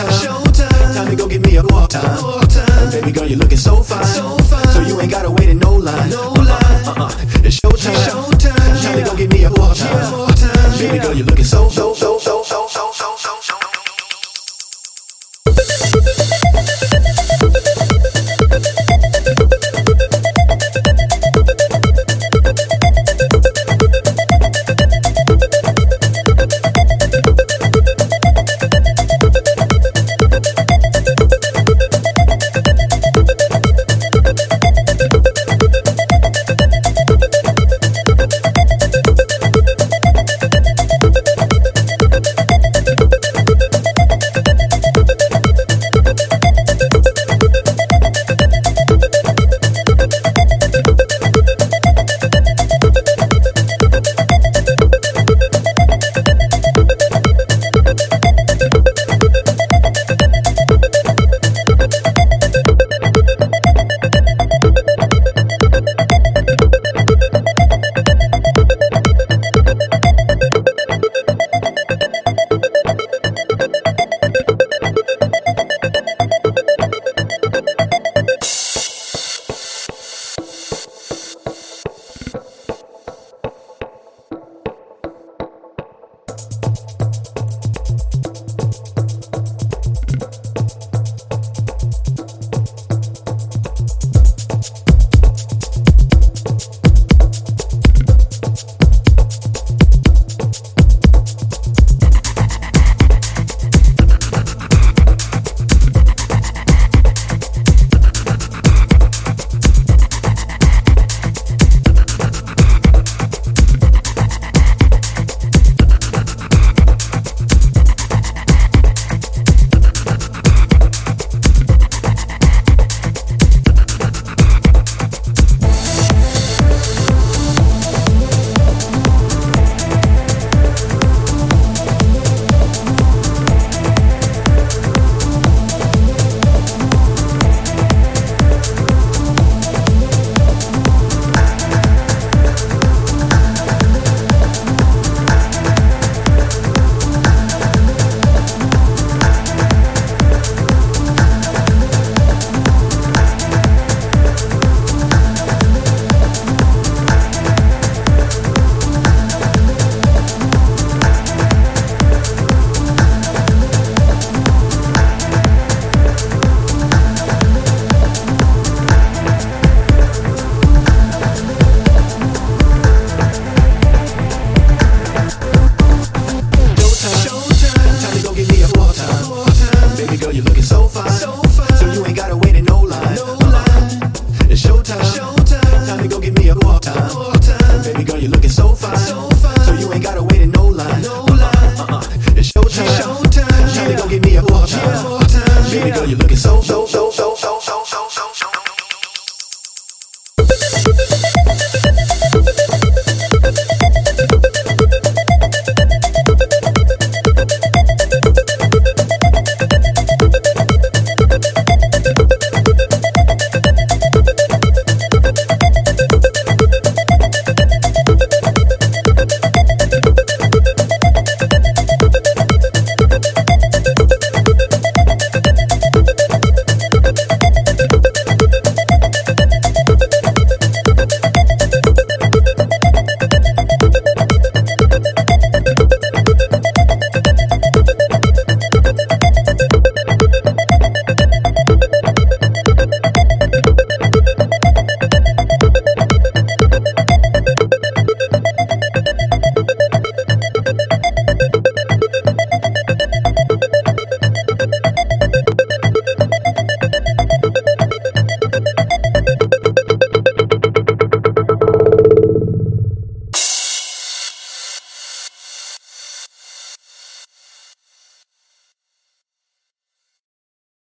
showtime. Time to go get me a walk time. Baby girl, you're looking so fine. So, fine. so you ain't gotta wait It's showtime. showtime. Time to go get me a walk time. Walk time. Baby girl, you're looking so fine. So, fine. so you ain't gotta wait in no line. No line. Uh-uh. It's showtime. showtime. Time to go get me a walk time. Baby girl, you're looking so, so, so